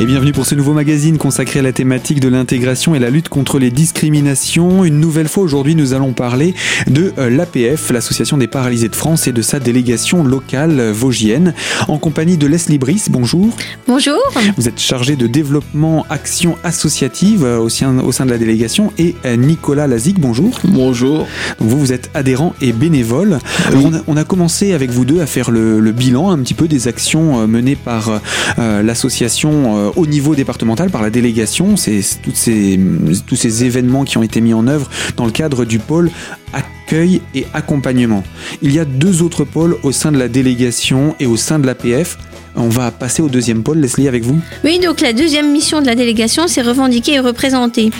Et bienvenue pour ce nouveau magazine consacré à la thématique de l'intégration et la lutte contre les discriminations. Une nouvelle fois aujourd'hui, nous allons parler de euh, l'APF, l'Association des paralysés de France et de sa délégation locale vosgienne, en compagnie de Leslie Brice. Bonjour. Bonjour. Vous êtes chargé de développement action associative euh, au sein, au sein de la délégation et euh, Nicolas Lazic. Bonjour. Bonjour. Vous, vous êtes adhérent et bénévole. On, a, on a commencé avec vous deux à faire le, le bilan un petit peu des actions euh, menées par euh, l'association euh, au niveau départemental, par la délégation. C'est tous ces événements qui ont été mis en œuvre dans le cadre du pôle accueil et accompagnement. Il y a deux autres pôles au sein de la délégation et au sein de l'APF. On va passer au deuxième pôle, Leslie, avec vous. Oui, donc la deuxième mission de la délégation, c'est revendiquer et représenter.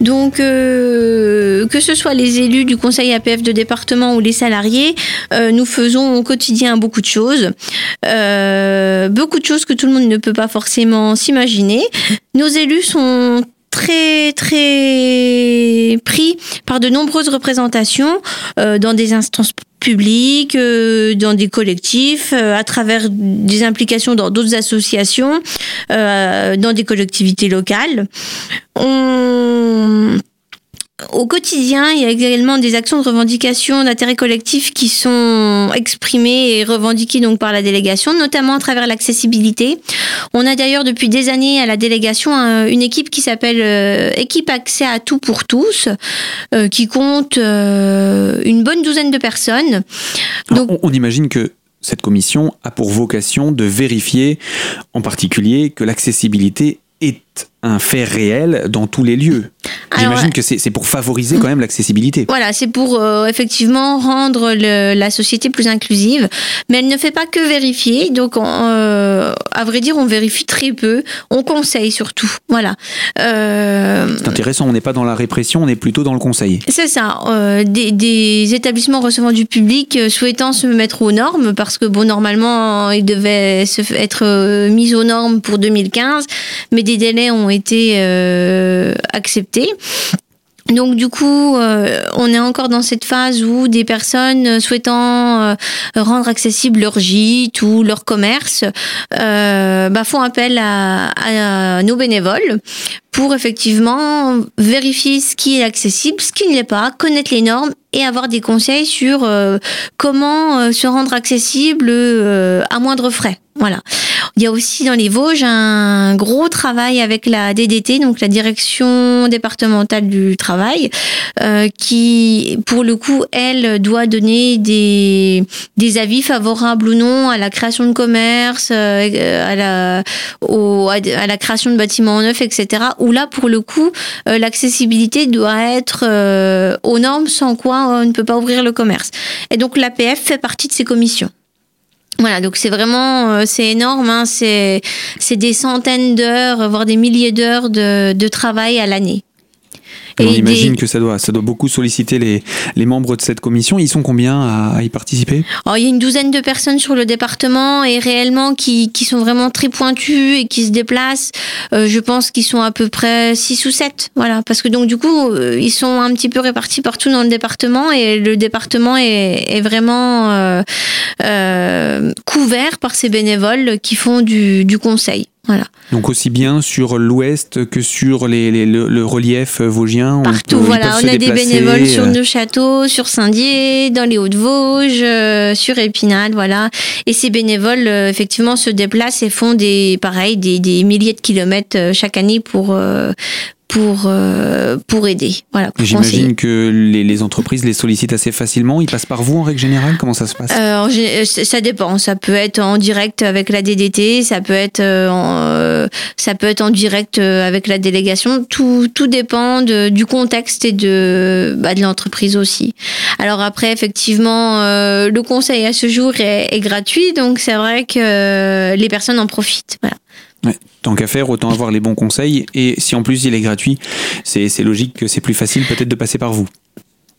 Donc, euh, que ce soit les élus du conseil APF de département ou les salariés, euh, nous faisons au quotidien beaucoup de choses. Euh, beaucoup de choses que tout le monde ne peut pas forcément s'imaginer. Nos élus sont très très pris par de nombreuses représentations dans des instances publiques, euh, dans des collectifs, euh, à travers des implications dans d'autres associations, euh, dans des collectivités locales. Au quotidien, il y a également des actions de revendication d'intérêt collectif qui sont exprimées et revendiquées donc par la délégation, notamment à travers l'accessibilité. On a d'ailleurs depuis des années à la délégation un- une équipe qui s'appelle euh, Équipe Accès à tout pour tous, euh, qui compte euh, une bonne douzaine de personnes. Donc- on, on imagine que cette commission a pour vocation de vérifier en particulier que l'accessibilité est un fait réel dans tous les lieux. J'imagine que c'est pour favoriser quand même l'accessibilité. Voilà, c'est pour euh, effectivement rendre le- la société plus inclusive, mais elle ne fait pas que vérifier. Donc, on, euh, à vrai dire, on vérifie très peu. On conseille surtout. Voilà. Euh, C'est intéressant, on n'est pas dans la répression, on est plutôt dans le conseil. c'est ça. des, des établissements recevant du public souhaitant se mettre aux normes, parce que bon, normalement, ils devaient se être mis aux normes pour 2015, mais des délais ont été euh, acceptés. Donc du coup, euh, on est encore dans cette phase où des personnes souhaitant euh, rendre accessible leur gîte ou leur commerce bah, font appel à nos bénévoles pour effectivement vérifier ce qui est accessible, ce qui ne l'est pas, connaître les normes et avoir des conseils sur euh, comment euh, se rendre accessible euh, à moindre frais. Voilà. Il y a aussi dans les Vosges un gros travail avec la DDT, donc la direction départementale du travail, euh, qui, pour le coup, elle doit donner des, des avis favorables ou non à la création de commerce, euh, à, la, au, à la création de bâtiments neufs, etc. Où là, pour le coup, euh, l'accessibilité doit être euh, aux normes, sans quoi on ne peut pas ouvrir le commerce. Et donc l'APF fait partie de ces commissions. Voilà, donc c'est vraiment euh, c'est énorme, hein, c'est des centaines d'heures, voire des milliers d'heures de, de travail à l'année. Et on imagine des- que ça doit, ça doit beaucoup solliciter les, les membres de cette commission. Ils sont combien à, à y participer? Alors, il y a une douzaine de personnes sur le département et réellement qui, qui sont vraiment très pointues et qui se déplacent. Euh, je pense qu'ils sont à peu près 6 ou 7. Voilà. Parce que donc, du coup, euh, ils sont un petit peu répartis partout dans le département et le département est, est vraiment euh, euh, couvert par ces bénévoles qui font du, du conseil. Voilà. Donc aussi bien sur l'ouest que sur les, les- le, le relief vosgien. on Partout, peut- ils voilà, on a des bénévoles sur nos châteaux, sur Saint-Dié, dans les Hauts-de-Vosges, euh, sur Épinal, voilà. Et ces bénévoles, euh, effectivement, se déplacent et font des, pareil, des, des milliers de kilomètres euh, chaque année pour, euh, pour, euh, pour aider, voilà. J'imagine que les, les entreprises les sollicitent assez facilement. Ils passent par vous en règle générale? Comment ça se passe? Euh, euh, ça dépend. Ça peut être en direct avec la DDT, ça peut être euh, en, ça peut être en direct avec la délégation. Tout, tout dépend de- du contexte et de, bah, de l'entreprise aussi. Alors après, effectivement, euh, le conseil à ce jour est, est gratuit, donc c'est vrai que les personnes en profitent. Voilà. Ouais. Tant qu'à faire, autant avoir les bons conseils. Et si en plus il est gratuit, c'est logique que c'est plus facile peut-être de passer par vous.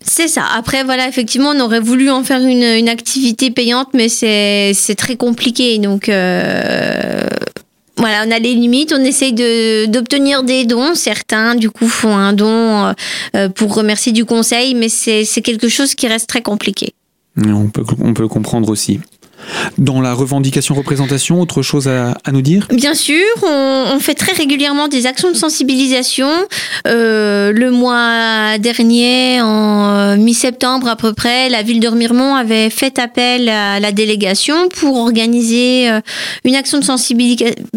C'est ça. Après, voilà, effectivement, on aurait voulu en faire une, une activité payante, mais c'est très compliqué. Donc, euh, voilà, on a les limites. On essaye de- d'obtenir des dons. Certains, du coup, font un don euh, pour remercier du conseil, mais c'est c'est quelque chose qui reste très compliqué. On peut, on peut le comprendre aussi. Dans la revendication, représentation, autre chose à, nous dire? Bien sûr, on, fait très régulièrement des actions de sensibilisation. Euh, le mois dernier, en mi-septembre à peu près, la ville de Remiremont avait fait appel à la délégation pour organiser euh, une action de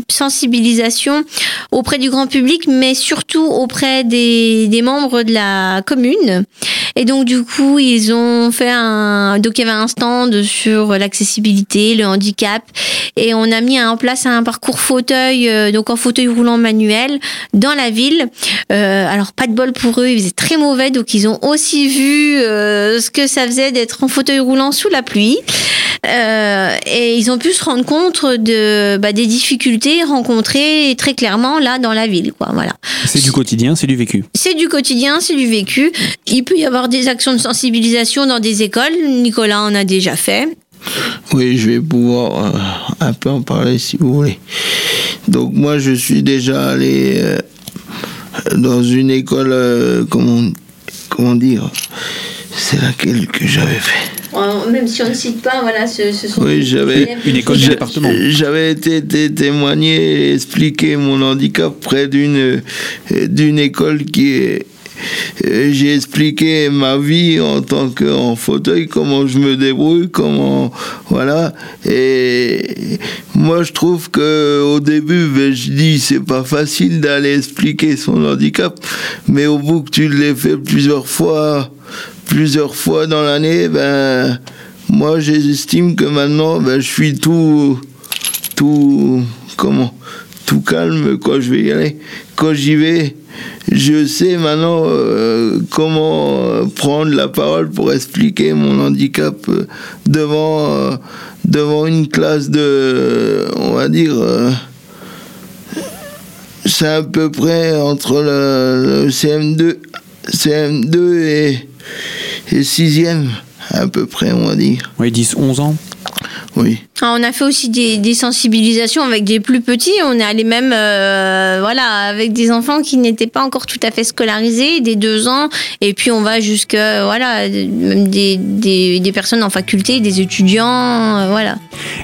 sensibilisation auprès du grand public, mais surtout auprès des, des membres de la commune. Et donc du coup, ils ont fait un donc il y avait un stand sur l'accessibilité, le handicap. Et on a mis en place un parcours fauteuil euh, donc en fauteuil roulant manuel dans la ville. Euh, alors pas de bol pour eux, ils faisaient très mauvais donc ils ont aussi vu euh, ce que ça faisait d'être en fauteuil roulant sous la pluie. Et ils ont pu se rendre compte de bah, des difficultés rencontrées très clairement là dans la ville quoi voilà. C'est du quotidien c'est du vécu. C'est du quotidien c'est du vécu. Il peut y avoir des actions de sensibilisation dans des écoles. Nicolas en a déjà fait oui, je vais pouvoir euh, un peu en parler si vous voulez. Donc moi, je suis déjà allé euh, dans une école, comment, comment dire, c'est laquelle que j'avais fait? Même si on ne cite pas, voilà, ce, sont oui, j'avais une école du département. J'avais été témoigné et expliqué mon handicap près d'une d'une école qui est j'ai expliqué ma vie en tant qu'en fauteuil, comment je me débrouille, comment voilà. Et moi, je trouve que au début, ben, je dis c'est pas facile d'aller expliquer son handicap, mais au bout que tu l'aies fait plusieurs fois, plusieurs fois dans l'année, ben, moi j'estime que maintenant ben, je suis tout, tout, comment, tout calme quand je vais y aller. Quand j'y vais, je sais maintenant euh, comment prendre la parole pour expliquer mon handicap euh, devant, euh, devant une classe de, on va dire, c'est à peu près entre le, le CM2, CM2 et et sixième, à peu près, on va dire. Oui, 10, 11 ans Oui. Ah, on a fait aussi des, sensibilisations avec des plus petits. On est allé même, euh, voilà, avec des enfants qui n'étaient pas encore tout à fait scolarisés, des deux ans. Et puis on va jusqu'à, voilà, même des, personnes en faculté, des étudiants, euh, voilà.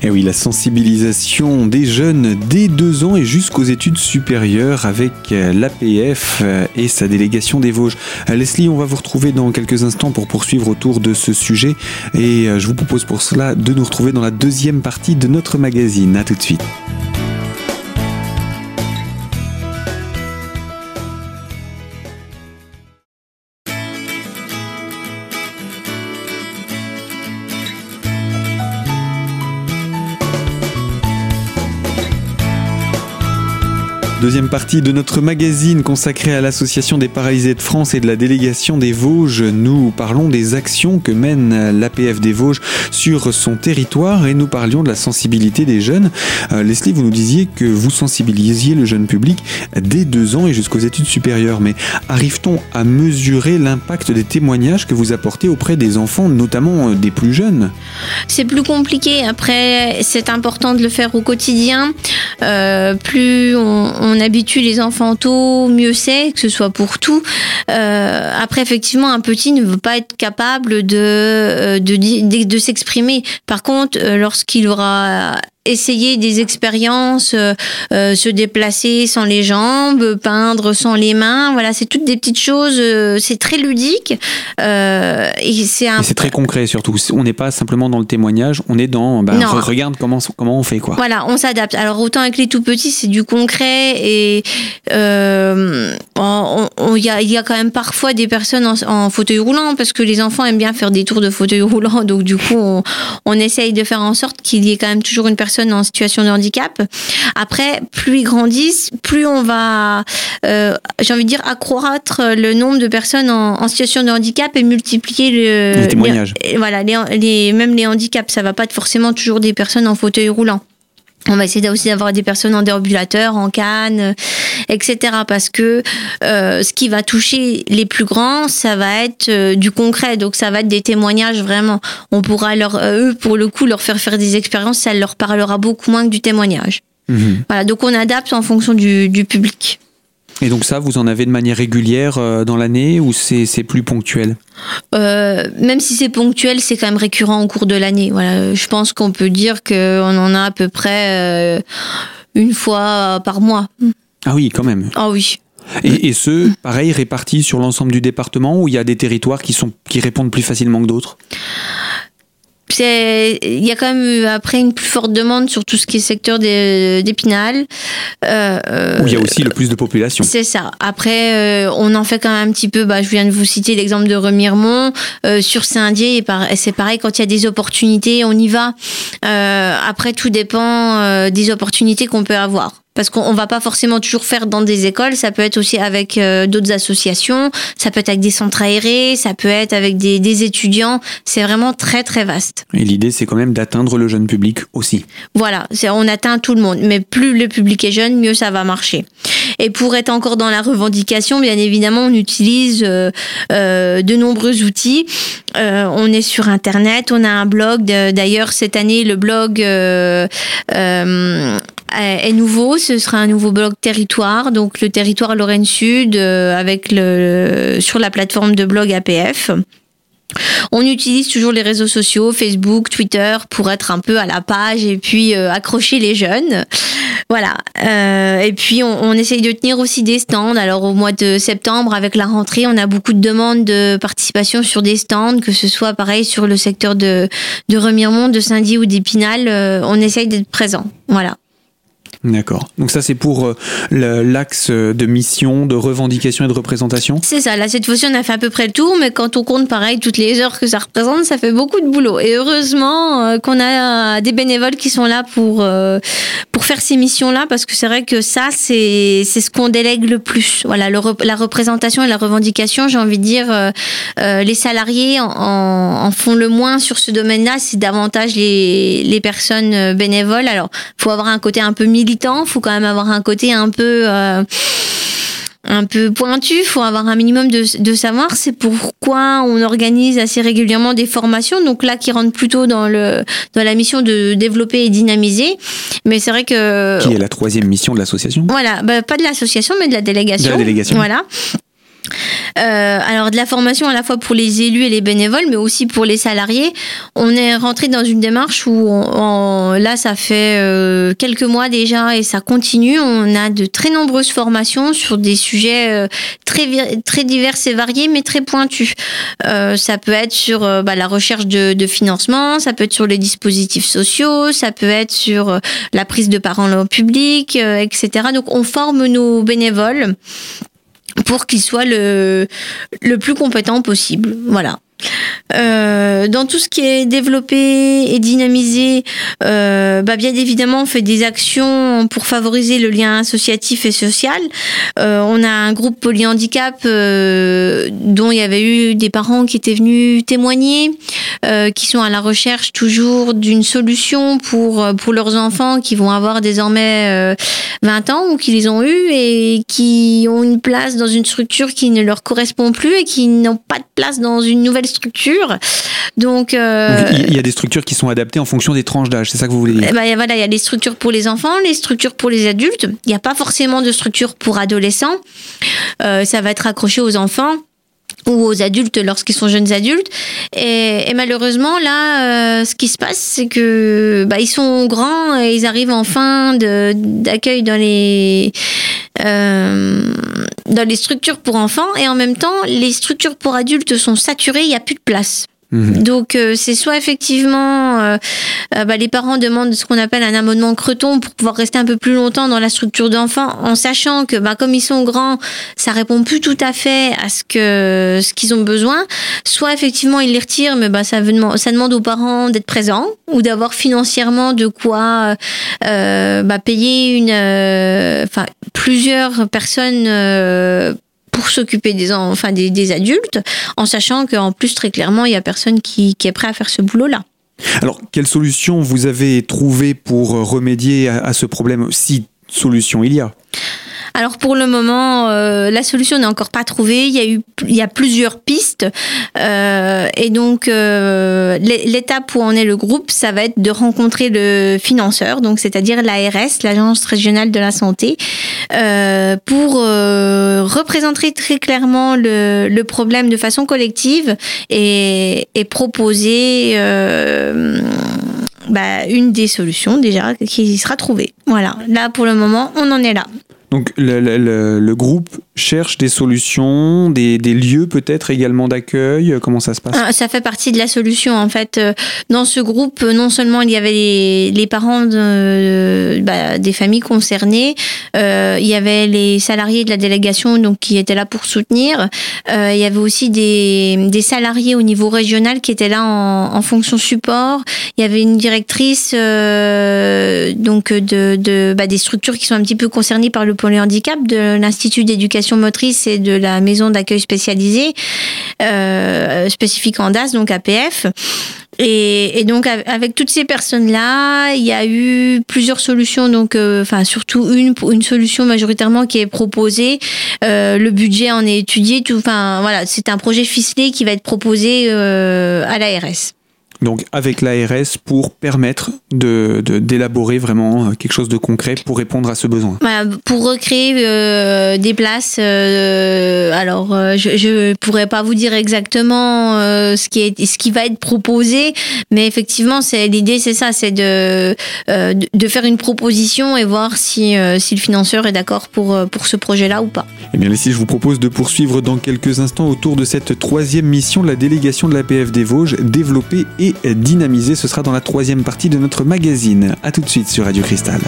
Et oui, la sensibilisation des jeunes dès deux ans et jusqu'aux études supérieures avec euh, l'APF et sa délégation des Vosges. Leslie, on va vous retrouver dans quelques instants pour poursuivre autour de ce sujet. Et je vous propose pour cela de nous retrouver dans la deuxième partie de notre magazine. A tout de suite. Deuxième partie de notre magazine consacré à l'Association des paralysés de France et de la délégation des Vosges. Nous parlons des actions que mène l'APF des Vosges sur son territoire et nous parlions de la sensibilité des jeunes. Euh, Leslie, vous nous disiez que vous sensibilisiez le jeune public dès deux ans et jusqu'aux études supérieures. Mais arrive-t-on à mesurer l'impact des témoignages que vous apportez auprès des enfants, notamment euh, des plus jeunes? C'est plus compliqué. Après, c'est important de le faire au quotidien. Euh, plus on habitue les enfants tôt, mieux c'est, que ce soit pour tout. Euh, après, effectivement, un petit ne veut pas être capable de, euh, de, de s'exprimer. Par contre, euh, lorsqu'il aura essayer des expériences, euh, euh, se déplacer sans les jambes, peindre sans les mains. Voilà, c'est toutes des petites choses. Euh, c'est très ludique et c'est un... c'est très concret surtout. On n'est pas simplement dans le témoignage, on est dans. Bah, regarde comment comment on fait quoi. Voilà, on s'adapte. Alors autant avec les tout petits, c'est du concret et il y, a, y a quand même parfois des personnes en, en, fauteuil roulant parce que les enfants aiment bien faire des tours de fauteuil roulant. Donc du coup, on, on essaye de faire en sorte qu'il y ait quand même toujours une personne en situation de handicap. Après, plus ils grandissent, plus on va, euh, j'ai envie de dire, accroître le nombre de personnes en, situation de handicap et multiplier le, les témoignages. voilà, les, même les handicaps. Ça va pas être forcément toujours des personnes en fauteuil roulant. On va essayer aussi d'avoir des personnes en déambulateur, en canne, etc. Parce que euh, ce qui va toucher les plus grands, ça va être euh, du concret. Donc ça va être des témoignages vraiment. On pourra leur, eux, pour le coup, leur faire faire des expériences. Ça leur parlera beaucoup moins que du témoignage. Mhm. Voilà. Donc on adapte en fonction du, du public. Et donc ça, vous en avez de manière régulière euh, dans l'année ou c'est plus ponctuel? Euh, Même si c'est ponctuel, c'est quand même récurrent au cours de l'année. Voilà, je pense qu'on peut dire qu'on en a à peu près une fois par mois. Ah oui, quand même. Ah oui. Et, et ce, pareil, répartis sur l'ensemble du département ou il y a des territoires qui, sont, qui répondent plus facilement que d'autres? Il y a quand même après une plus forte demande sur tout ce qui est secteur d'Épinal. Euh, Où il y a aussi le plus de population. C'est ça. Après, euh, on en fait quand même un petit peu. Bah, je viens de vous citer l'exemple de Remiremont. Euh, sur Saint-Dié, c'est pareil, quand il y a des opportunités, on y va. Euh, après, tout dépend euh, des opportunités qu'on peut avoir parce qu'on va pas forcément toujours faire dans des écoles, ça peut être aussi avec euh, d'autres associations, ça peut être avec des centres aérés, ça peut être avec des, des étudiants, c'est vraiment très très vaste. Et l'idée c'est quand même d'atteindre le jeune public aussi. Voilà, on atteint tout le monde, mais plus le public est jeune, mieux ça va marcher. Et pour être encore dans la revendication, bien évidemment, on utilise euh, euh, de nombreux outils. Euh, on est sur Internet, on a un blog. D'ailleurs, cette année, le blog euh, euh, est nouveau. Ce sera un nouveau blog territoire, donc le territoire Lorraine Sud, avec le sur la plateforme de blog APF. On utilise toujours les réseaux sociaux, Facebook, Twitter, pour être un peu à la page et puis euh, accrocher les jeunes. Voilà. Euh, et puis on, on, essaye de tenir aussi des stands. Alors au mois de septembre, avec la rentrée, on a beaucoup de demandes de participation sur des stands, que ce soit pareil sur le secteur de, de Remiremont, de Saint-Dié ou d'Épinal. Euh, on essaye d'être présent. Voilà. D'accord. Donc ça, c'est pour euh, l'axe de mission, de revendication et de représentation? C'est ça. Là, cette fois-ci, on a fait à peu près le tour, mais quand on compte, pareil, toutes les heures que ça représente, ça fait beaucoup de boulot. Et heureusement euh, qu'on a des bénévoles qui sont là pour, euh, pour faire ces missions-là, parce que c'est vrai que ça, c'est ce qu'on délègue le plus. Voilà, la représentation et la revendication, j'ai envie de dire, les salariés en, font le moins sur ce domaine-là, c'est davantage les, les personnes bénévoles. Alors, faut avoir un côté un peu militant il faut quand même avoir un côté un peu euh, un peu pointu, faut avoir un minimum de, de savoir. C'est pourquoi on organise assez régulièrement des formations, donc là qui rentrent plutôt dans le dans la mission de développer et dynamiser. Mais c'est vrai que qui est la troisième mission de l'association? Voilà, bah, pas de l'association, mais de la délégation. De la délégation. Voilà. Euh, alors de la formation à la fois pour les élus et les bénévoles, mais aussi pour les salariés. On est rentré dans une démarche où là, ça fait euh, quelques mois déjà et ça continue. On a de très nombreuses formations sur des sujets euh, très très divers et variés, mais très pointus. Euh, ça peut être sur bah, la recherche de, de, financement, ça peut être sur les dispositifs sociaux, ça peut être sur la prise de parole au public, etc. Donc on forme nos bénévoles pour qu'il soit le, le plus compétent possible. Voilà. Euh, dans tout ce qui est développé et dynamisé, euh, bah bien évidemment, on fait des actions pour favoriser le lien associatif et social. Euh, on a un groupe polyhandicap dont il y avait eu des parents qui étaient venus témoigner, qui sont à la recherche toujours d'une solution pour pour leurs enfants qui vont avoir désormais 20 ans ou qui les ont eus et qui ont une place dans une structure qui ne leur correspond plus et qui n'ont pas de place dans une nouvelle structures. Donc, euh, il y a des structures qui sont adaptées en fonction des tranches d'âge, c'est ça que vous voulez dire bah, Voilà, il y a des structures pour les enfants, les structures pour les adultes. Il n'y a pas forcément de structure pour adolescents. Euh, ça va être accroché aux enfants ou aux adultes lorsqu'ils sont jeunes adultes. Et, et malheureusement, là, euh, ce qui se passe, c'est que bah, ils sont grands et ils arrivent en fin d'accueil dans les euh, dans les structures pour enfants et en même temps, les structures pour adultes sont saturées, il n'y a plus de place. Mhm. Donc euh, c'est soit effectivement euh, euh, bah, les parents demandent ce qu'on appelle un abonnement creton pour pouvoir rester un peu plus longtemps dans la structure d'enfants en sachant que bah, comme ils sont grands ça répond plus tout à fait à ce que ce qu'ils ont besoin soit effectivement ils les retirent mais bah, ça, ça demande aux parents d'être présents ou d'avoir financièrement de quoi bah, payer une enfin plusieurs personnes pour s'occuper des, enfin, des, des, adultes, en sachant qu'en plus, très clairement, il n'y a personne qui, qui est prêt à faire ce boulot-là. Alors, quelle solution vous avez trouvé pour remédier à, à ce problème Si solution il y a? Alors pour le moment, euh, la solution n'est encore pas trouvée. Il y a eu, il y a plusieurs pistes, euh, et donc euh, l'étape où en est le groupe, ça va être de rencontrer le financeur, donc c'est-à-dire l'ARS, l'Agence régionale de la santé, pour représenter très clairement le, problème de façon collective et, proposer bah, une des solutions déjà qui sera trouvée. Voilà, là pour le moment, on en est là. Donc le, le, groupe cherche des solutions, des, des lieux peut-être également d'accueil. Comment ça se passe? Ah, Ça fait partie de la solution en fait. Dans ce groupe, non seulement il y avait les, les parents de, bah, des familles concernées, euh, il y avait les salariés de la délégation donc qui étaient là pour soutenir. Euh, il y avait aussi des, des salariés au niveau régional qui étaient là en, en fonction support. Il y avait une directrice euh, donc de, de bah, des structures qui sont un petit peu concernées par le le handicap de l'Institut d'éducation motrice et de la maison d'accueil spécialisée, euh, spécifique en DAS, donc APF. Et, et, donc avec toutes ces personnes-là, il y a eu plusieurs solutions, donc euh, enfin surtout une une solution majoritairement qui est proposée. Euh, le budget en est étudié, tout. Enfin voilà, c'est un projet ficelé qui va être proposé euh, à l'ARS donc avec l'ARS pour permettre de, d'élaborer vraiment quelque chose de concret pour répondre à ce besoin. Voilà, pour recréer euh, des places, euh, alors euh, je ne pourrais pas vous dire exactement euh, ce, qui est, ce qui va être proposé, mais effectivement c'est, l'idée c'est ça, c'est de, euh, de faire une proposition et voir si, si le financeur est d'accord pour, pour ce projet-là ou pas. Eh bien ici je vous propose de poursuivre dans quelques instants autour de cette troisième mission de la délégation de l'APF des Vosges, développer et dynamiser. Ce sera dans la troisième partie de notre magazine. A tout de suite sur Radio Cristal.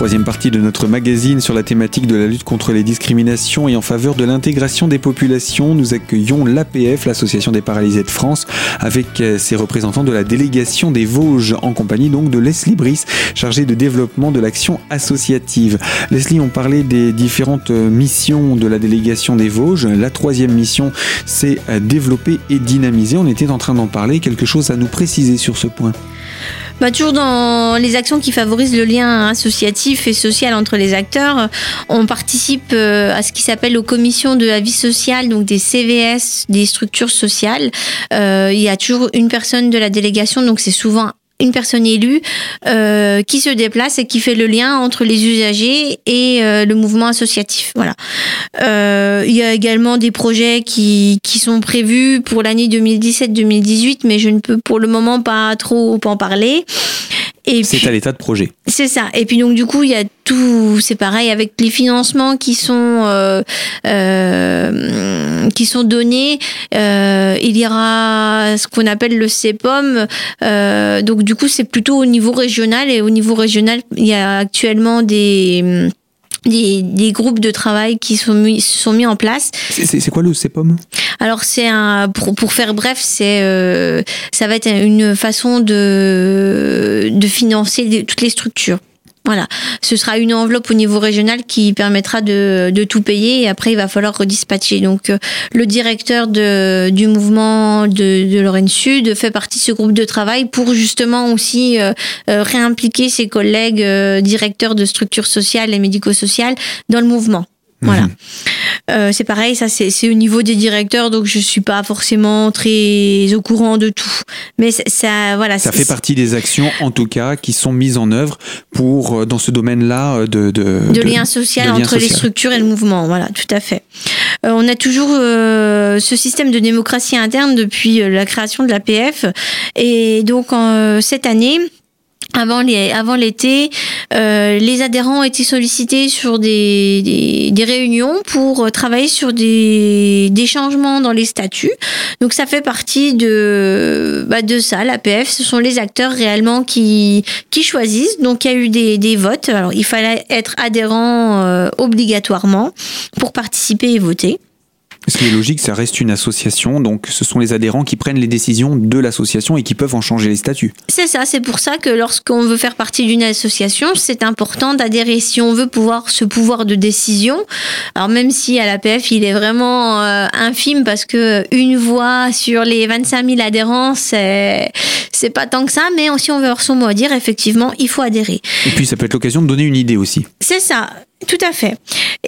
Troisième partie de notre magazine sur la thématique de la lutte contre les discriminations et en faveur de l'intégration des populations. Nous accueillons l'APF, l'Association des paralysés de France, avec ses représentants de la délégation des Vosges, en compagnie donc de Leslie Brice, chargée de développement de l'action associative. Leslie, on parlait des différentes missions de la délégation des Vosges. La troisième mission, c'est développer et dynamiser. On était en train d'en parler. Quelque chose à nous préciser sur ce point? Bah, toujours dans les actions qui favorisent le lien associatif et social entre les acteurs, on participe euh, à ce qui s'appelle aux commissions de la vie sociale, donc des CVS, des structures sociales. Euh, il y a toujours une personne de la délégation, donc c'est souvent une personne élue euh, qui se déplace et qui fait le lien entre les usagers et euh, le mouvement associatif. Voilà. Euh, il y a également des projets qui, qui sont prévus pour l'année 2017-2018, mais je ne peux pour le moment pas trop en parler. C'est à l'état de projet. C'est ça. Et puis donc du coup, il y a tout, c'est pareil avec les financements qui sont euh, euh, qui sont donnés. Euh, il y aura ce qu'on appelle le CEPOM. Euh, donc du coup, c'est plutôt au niveau régional et au niveau régional, il y a actuellement des des, des, groupes de travail qui sont mis, sont mis en place. C'est quoi le CEPOM Alors c'est un pour, pour faire bref, c'est euh, ça va être une façon de de financer toutes les structures. Voilà, ce sera une enveloppe au niveau régional qui permettra de, tout payer et après il va falloir redispatcher. Donc euh, le directeur du mouvement de, de Lorraine Sud fait partie de ce groupe de travail pour justement aussi euh, euh, réimpliquer ses collègues directeurs de structures sociales et médico-sociales dans le mouvement. Voilà. Mhm. Euh, c'est pareil, ça c'est au niveau des directeurs, donc je suis pas forcément très au courant de tout. Mais ça, voilà. Ça fait partie des actions, en tout cas, qui sont mises en œuvre pour euh, dans ce domaine-là euh, de de, de, lien social de lien entre social. les structures et le mouvement. Voilà, tout à fait. Euh, on a toujours euh, ce système de démocratie interne depuis la création de l'APF, et donc cette année avant les avant l'été, euh, les adhérents ont été sollicités sur des, des, des, réunions pour travailler sur des, des changements dans les statuts. Donc ça fait partie de bah, de ça. L'APF, ce sont les acteurs réellement qui qui choisissent. Donc il y a eu des, des votes. Alors il fallait être adhérent euh, obligatoirement pour participer et voter. Ce qui est logique, ça reste une association, donc ce sont les adhérents qui prennent les décisions de l'association et qui peuvent en changer les statuts. C'est ça, c'est pour ça que lorsqu'on veut faire partie d'une association, c'est important d'adhérer si on veut pouvoir ce pouvoir de décision. Alors même si à l'APF il est vraiment euh, infime parce que une voix sur les 25 000 adhérents, c'est c'est pas tant que ça, mais si on veut avoir son mot à dire, effectivement, il faut adhérer. Et puis ça peut être l'occasion de donner une idée aussi. C'est ça. Tout à fait.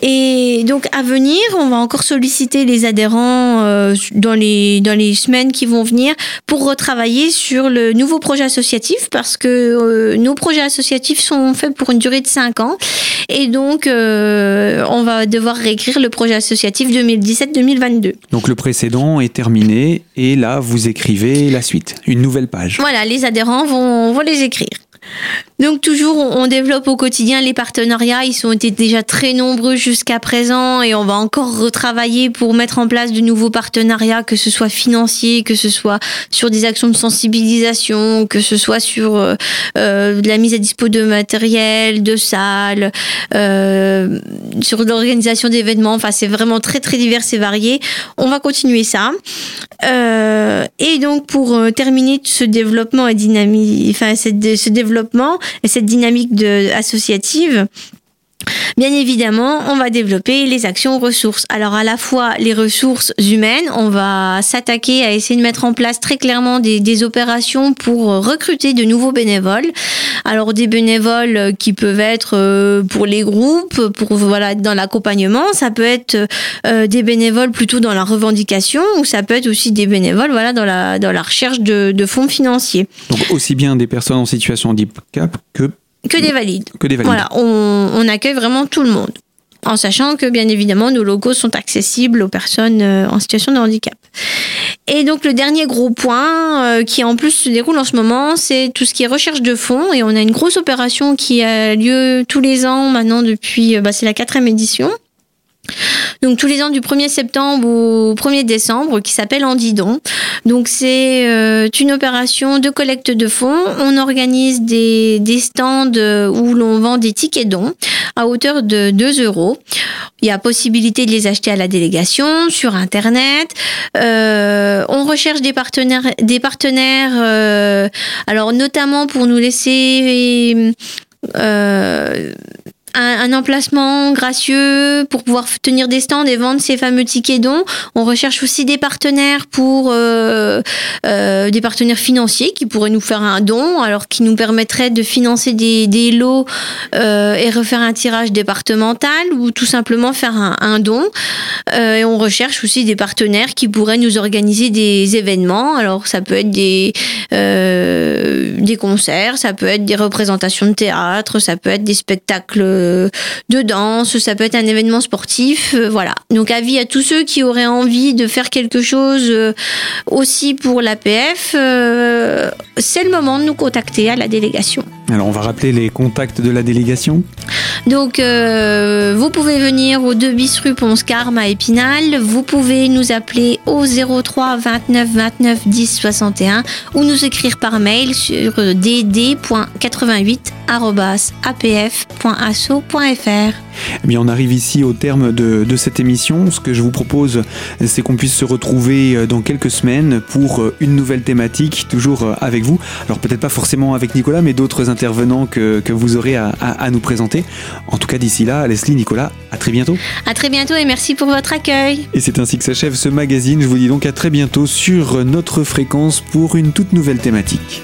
Et donc à venir, on va encore solliciter les adhérents euh, dans, les, dans les semaines qui vont venir pour retravailler sur le nouveau projet associatif parce que euh, nos projets associatifs sont faits pour une durée de 5 ans. Et donc euh, on va devoir réécrire le projet associatif 2017-2022. Donc le précédent est terminé et là vous écrivez la suite, une nouvelle page. Voilà, les adhérents vont, vont les écrire. Donc toujours, on développe au quotidien les partenariats. Ils ont été déjà très nombreux jusqu'à présent et on va encore retravailler pour mettre en place de nouveaux partenariats, que ce soit financiers, que ce soit sur des actions de sensibilisation, que ce soit sur euh, euh la mise à dispo de matériel, de salles, euh, sur l'organisation d'événements. Enfin, c'est vraiment très très divers et varié. On va continuer ça. Euh, et donc pour euh, terminer ce développement et dynamique, enfin ce développement et cette dynamique de, associative, Bien évidemment, on va développer les actions ressources. Alors à la fois les ressources humaines, on va s'attaquer à essayer de mettre en place très clairement des, opérations pour recruter de nouveaux bénévoles. Alors des bénévoles qui peuvent être euh, pour les groupes, pour voilà dans l'accompagnement, ça peut être euh, des bénévoles plutôt dans la revendication ou ça peut être aussi des bénévoles voilà dans la dans la recherche de, de fonds financiers. Donc aussi bien des personnes en situation de handicap que que des valides. Que des valides. Voilà, on, on accueille vraiment tout le monde en sachant que bien évidemment nos locaux sont accessibles aux personnes euh, en situation de handicap. Et donc le dernier gros point euh, qui en plus se déroule en ce moment, c'est tout ce qui est recherche de fonds et on a une grosse opération qui a lieu tous les ans maintenant depuis, euh, bah, c'est la quatrième édition. Donc tous les ans du 1er septembre au 1er décembre qui s'appelle Andidon. Donc c'est euh, une opération de collecte de fonds. On organise des, stands où l'on vend des tickets dons à hauteur de 2 euros. Il y a possibilité de les acheter à la délégation sur internet. Euh, on recherche des partenaires, des partenaires. Euh, alors notamment pour nous laisser euh, un, emplacement gracieux pour pouvoir tenir des stands et vendre ces fameux tickets dons. On recherche aussi des partenaires pour euh, euh, des partenaires financiers qui pourraient nous faire un don, alors qui nous permettrait de financer des, des lots euh, et refaire un tirage départemental ou tout simplement faire un, un don. Euh, et on recherche aussi des partenaires qui pourraient nous organiser des événements. Alors ça peut être des euh, des concerts, ça peut être des représentations de théâtre, ça peut être des spectacles de danse, ça peut être un événement sportif, euh, voilà. Donc avis à tous ceux qui auraient envie de faire quelque chose euh, aussi pour l'APF, euh, c'est le moment de nous contacter à la délégation. Alors on va rappeler les contacts de la délégation. Donc euh, vous pouvez venir au 2 bis rue Ponce Carme à Épinal, vous pouvez nous appeler au 03 29 29 10 61 ou nous écrire par mail sur dd.88 apf.asso.fr. Eh bien, on arrive ici au terme de, de cette émission. Ce que je vous propose, c'est qu'on puisse se retrouver dans quelques semaines pour une nouvelle thématique, toujours avec vous. Alors peut-être pas forcément avec Nicolas, mais d'autres intervenants que, que vous aurez à, à, à, nous présenter. En tout cas, d'ici là, Leslie, Nicolas, à très bientôt. À très bientôt et merci pour votre accueil. Et c'est ainsi que s'achève ce magazine. Je vous dis donc à très bientôt sur notre fréquence pour une toute nouvelle thématique.